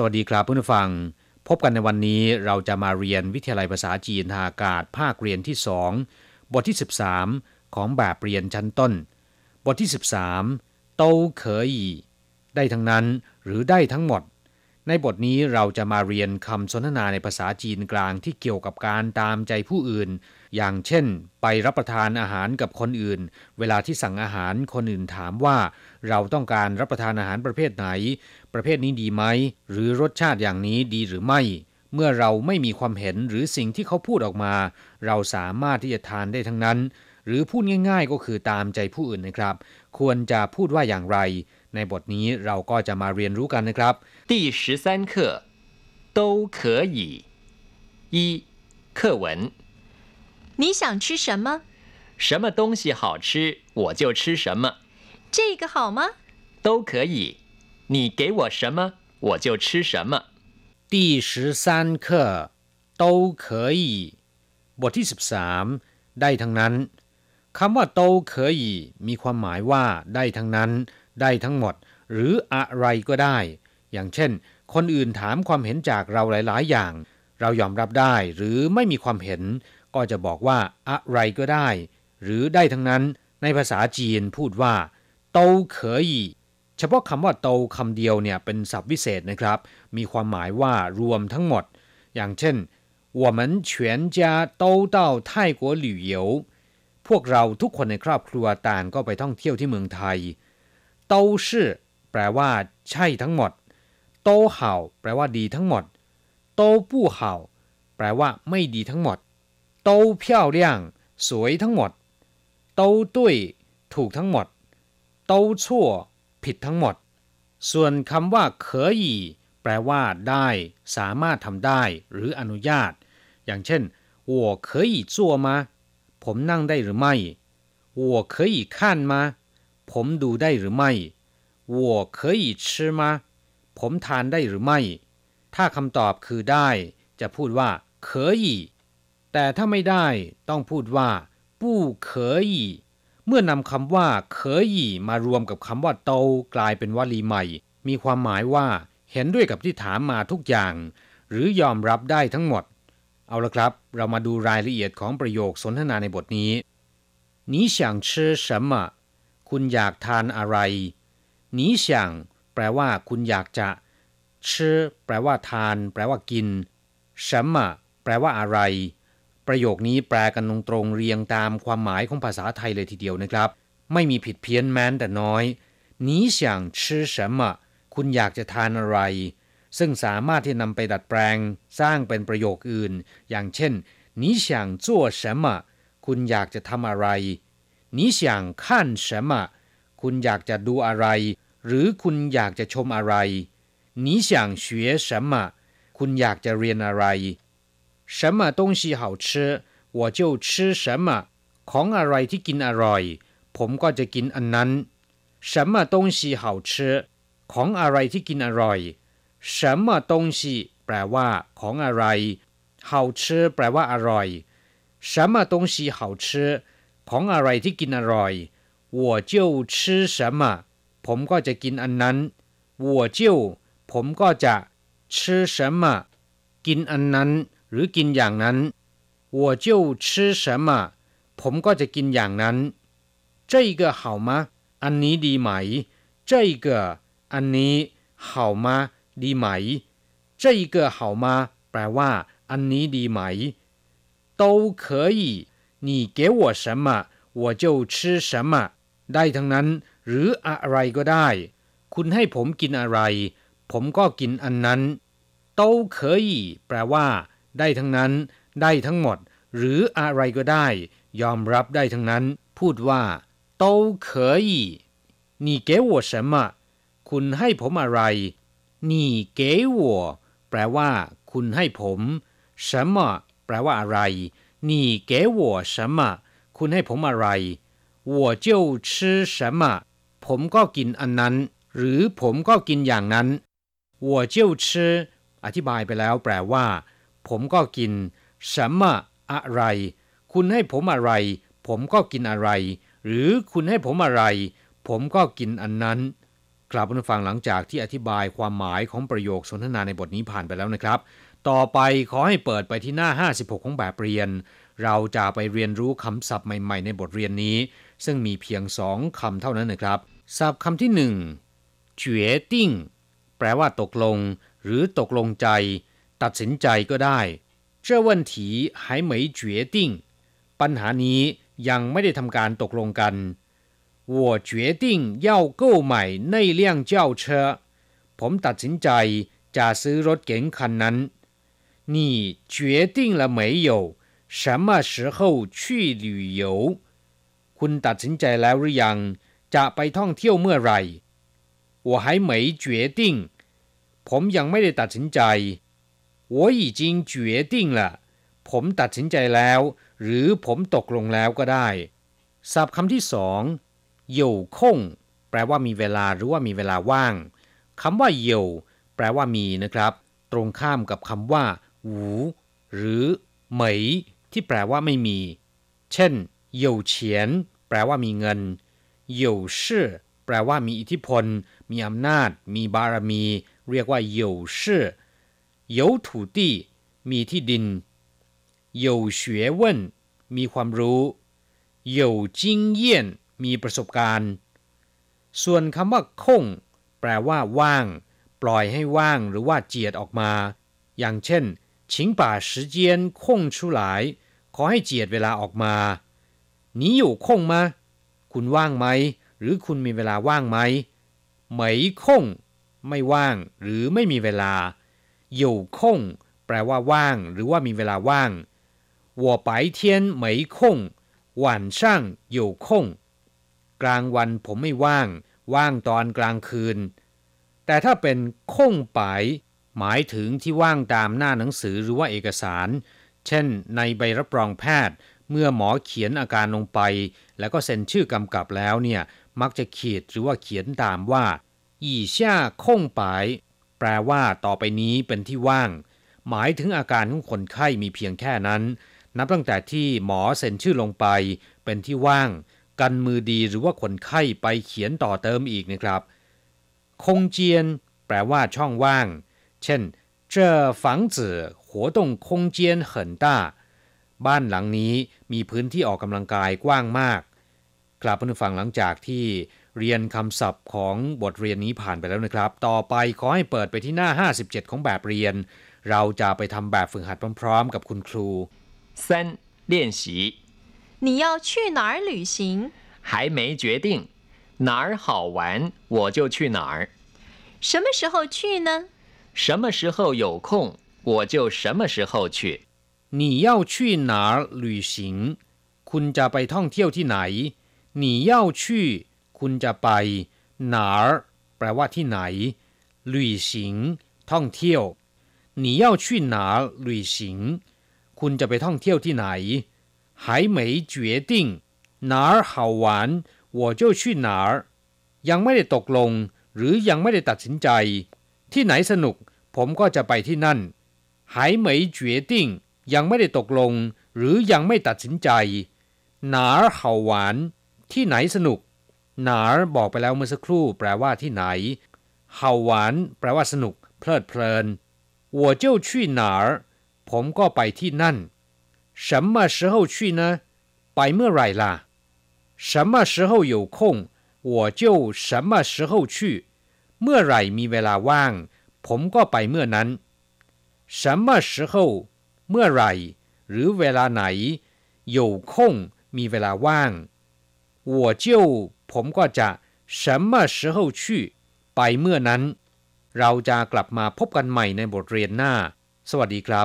สวัสดีครับเพื่อนผู้ฟัง พบกันในวันนี้เราจะมาเรียนวิทยาลัยภาษาจีนทางอากาศภาคเรียนที่สองบทที่ 13 ของแบบเรียนชั้นต้น บทที่ 13โตเคยได้ทั้งนั้นหรือได้ทั้งหมด ในบทนี้เราจะมาเรียนคำสนทนาในภาษาจีนกลางที่เกี่ยวกับการตามใจผู้อื่น อย่างเช่น ไปรับประทานอาหารกับคนอื่น เวลาที่สั่งอาหารคนอื่นถามว่า เราต้องการรับประทานอาหารประเภทไหน ประเภทนี้ดีไหม หรือรสชาติอย่างนี้ดีหรือไม่ เมื่อเราไม่มีความเห็นหรือสิ่งที่เขาพูดออกมา เราสามารถที่จะทานได้ทั้งนั้น หรือพูดง่าย ๆ ก็คือตามใจผู้อื่นนะครับ ควรจะพูดว่าอย่างไร ในบทนี้เราก็จะมาเรียนรู้กันนะครับ 第十三课都可以。一课文： 你想吃什么？什么东西好吃，我就吃什么，这个好吗？都可以。你给我什么，我就吃什么。第十三课都可以บทที่ 13 ได้ทั้งนั้นคำว่าโตเคยมีความหมายว่าได้ทั้งนั้น ได้ทั้งหมด หรืออะไรก็ได้ อย่างเช่น คนอื่นถามความเห็นจากเราหลาย ๆ อย่าง เรายอมรับได้ หรือไม่มีความเห็น ก็จะบอกว่าอะไรก็ได้ หรือได้ทั้งนั้น ในภาษาจีนพูดว่าโตเคยเฉพาะคำว่าโตคำเดียวเนี่ยเป็นศัพท์วิเศษนะครับ มีความหมายว่ารวมทั้งหมด อย่างเช่น我们全家都到泰国旅游พวกเราทุกคนในครอบครัวต่างก็ไปท่องเที่ยวที่เมืองไทย都是แปลว่า ใช่ทั้งหมด都好แปลว่าดีทั้งหมด都不好แปลว่า ไม่ดีทั้งหมด 都漂亮สวยทั้งหมด都对ถูกทั้งหมด都错ผิดทั้งหมด ส่วนคำว่าเคยแปลว่า ได้ สามารถทำได้ หรืออนุญาต อย่างเช่น我可以做吗ผมนั่งได้หรือไม่我可以看吗ผมดูได้หรือไม่我可以吃吗ผมทานได้หรือไม่ ถ้าคำตอบคือได้ จะพูดว่า可以 แต่ถ้าไม่ได้ ต้องพูดว่า不可以เมื่อนำคำว่าเคยมารวมกับคำว่าโตกลายเป็นวลีใหม่ มีความหมายว่า เห็นด้วยกับที่ถามมาทุกอย่าง หรือยอมรับได้ทั้งหมด เอาละครับ เรามาดูรายละเอียดของประโยคสนทนาในบทนี้你想吃什么คุณอยากทานอะไร你想แปลว่า คุณอยากจะ吃แปลว่า ทาน แปลว่า กิน什么แปลว่าอะไร ประโยคนี้แปลกันตรงๆเรียงตามความหมายของภาษาไทยเลยทีเดียวนะครับ ไม่มีผิดเพี้ยนแม้แต่น้อย你想吃什么คุณอยากจะทานอะไร ซึ่งสามารถที่นำไปดัดแปลง สร้างเป็นประโยคอื่น อย่างเช่น你想做什么คุณอยากจะทำอะไร你想看什么คุณอยากจะดูอะไร หรือคุณอยากจะชมอะไร你想学什么คุณอยากจะเรียนอะไร 什么东西好吃我就吃什么ของอะไรที่กินอร่อย ผมก็จะกินอันนั้น什么东西好吃ของอะไรที่กินอร่อย什么东西แปลว่า ของอะไร好吃แปลว่าอร่อย什么东西好吃ของอะไรที่กินอร่อย我就吃什么ผมก็จะกินอันนั้น我就ผมก็จะ吃什么กินอันนั้น หรือกินอย่างนั้น我就吃什么ผมก็จะกินอย่างนั้น这个好吗อันนี้ดีไหม这个อันนี้好吗ดีไหม这个好吗แปลว่า อันนี้ดีไหม都可以你给我什么我就吃什么ได้ทั้งนั้น หรืออะไรก็ได้ คุณให้ผมกินอะไร ผมก็กินอันนั้น都可以แปลว่า ได้ทั้งนั้น ได้ทั้งหมด หรืออะไรก็ได้ ยอมรับได้ทั้งนั้น พูดว่า都可以你给我什么คุณให้ผมอะไร你给我แปลว่า คุณให้ผม什么แปลว่าอะไร你给我什么คุณให้ผมอะไร我就吃什么ผมก็กินอันนั้น หรือผมก็กินอย่างนั้น我就吃อธิบายไปแล้ว แปลว่า ผมก็กิน什么อะไร คุณให้ผมอะไร ผมก็กินอะไร หรือคุณให้ผมอะไร ผมก็กินอันนั้นกลับมาฟังหลังจากที่อธิบายความหมายของประโยคสนทนาในบทนี้ผ่านไปแล้วนะครับ ต่อไปขอให้เปิดไปที่หน้า 56 ของแบบเรียน เราจะไปเรียนรู้คำศัพท์ใหม่ๆ ในบทเรียนนี้ ซึ่งมีเพียงสองคำเท่านั้นนะครับ ศัพท์คำที่หนึ่งเฉียติ้งแปลว่าตกลง หรือตกลงใจ ตัดสินใจก็ได้这问题还没决定ปัญหานี้ยังไม่ได้ทำการตกลงกัน我决定要购买那辆轿车ผมตัดสินใจจะซื้อรถเก๋งคันนั้น你决定了没有什么时候去旅游คุณตัดสินใจแล้วหรือยัง จะไปท่องเที่ยวเมื่อไหร่我还没决定ผมยังไม่ได้ตัดสินใจ 我已经决定了ผมตัดสินใจแล้ว หรือผมตกลงแล้วก็ได้ ศัพท์คำที่สอง有空แปลว่ามีเวลาหรือว่ามีเวลาว่างคำว่า有แปลว่ามีนะครับ ตรงข้ามกับคำว่าหูหรือเหมยที่แปลว่าไม่มี เช่น有钱แปลว่ามีเงิน有事แปลว่ามีอิทธิพล มีอำนาจ มีบารมี เรียกว่า有事 有土地มีที่ดิน有学问มีความรู้有经验มีประสบการณ์ ส่วนคำว่าคงแปลว่าว่าง ปล่อยให้ว่างหรือว่าเจียดออกมา อย่างเช่น请把时间空出来ขอให้เจียดเวลาออกมา你有空吗คุณว่างไหม หรือคุณมีเวลาว่างไหมไม่คงไม่ว่าง หรือไม่มีเวลา 有空แปลว่าว่าง หรือว่ามีเวลาว่าง我白天没空晚上有空กลางวันผมไม่ว่าง ว่างตอนกลางคืน แต่ถ้าเป็นคงไปหมายถึงที่ว่างตามหน้าหนังสือหรือว่าเอกสาร เช่น ในใบรับรองแพทย์ เมื่อหมอเขียนอาการลงไป แล้วก็เซ็นชื่อกำกับแล้วเนี่ย มักจะขีดหรือว่าเขียนตามว่าอีช่าคงไป แปลว่าต่อไปนี้เป็นที่ว่าง หมายถึงอาการของคนไข้มีเพียงแค่นั้น นับตั้งแต่ที่หมอเซ็นชื่อลงไป เป็นที่ว่าง กันมือดีหรือว่าคนไข้ไปเขียนต่อเติมอีกนะครับ คงเจียน แปลว่าช่องว่าง เช่น这房子活动空间很大บ้านหลังนี้มีพื้นที่ออกกำลังกายกว้างมาก กลับมาฟังหลังจากที่ เรียนคำศัพท์ของบทเรียนนี้ผ่านไปแล้วนะครับ ต่อไปขอให้เปิดไปที่หน้า 57 ของแบบเรียน เราจะไปทำแบบฝึกหัดพร้อมๆ กับคุณครู 三练习你要去哪儿旅行？还没决定哪儿好玩我就去哪儿，什么时候去呢？什么时候有空我就什么时候去。你要去哪儿旅行คุณจะไปท่องเที่ยวที่ไหน你要去 คุณจะไป哪儿แปลว่าที่ไหน旅行ท่องเที่ยว你要去哪儿旅行คุณจะไปท่องเที่ยวที่ไหน还没决定哪儿好玩我就去哪儿ยังไม่ได้ตกลง หรือยังไม่ได้ตัดสินใจ ที่ไหนสนุก ผมก็จะไปที่นั่น还没决定ยังไม่ได้ตกลง หรือยังไม่ตัดสินใจ哪儿好玩ที่ไหนสนุก หนาบอกไปแล้วเมื่อสักครู่ แปลว่าที่ไหนเฮาหวานแปลว่าสนุก เพลิดเพลิน我就去哪儿ผมก็ไปที่นั่น什么时候去呢ไปเมื่อไหร่ล่ะ什么时候有空我就什么时候去เมื่อไหร่มีเวลาว่าง ผมก็ไปเมื่อนั้น什么时候เมื่อไหร่ หรือเวลาไหน有空มีเวลาว่าง我就 ผมก็จะ什么时候去ไปเมื่อนั้น เราจะกลับมาพบกันใหม่ในบทเรียนหน้า สวัสดีครับ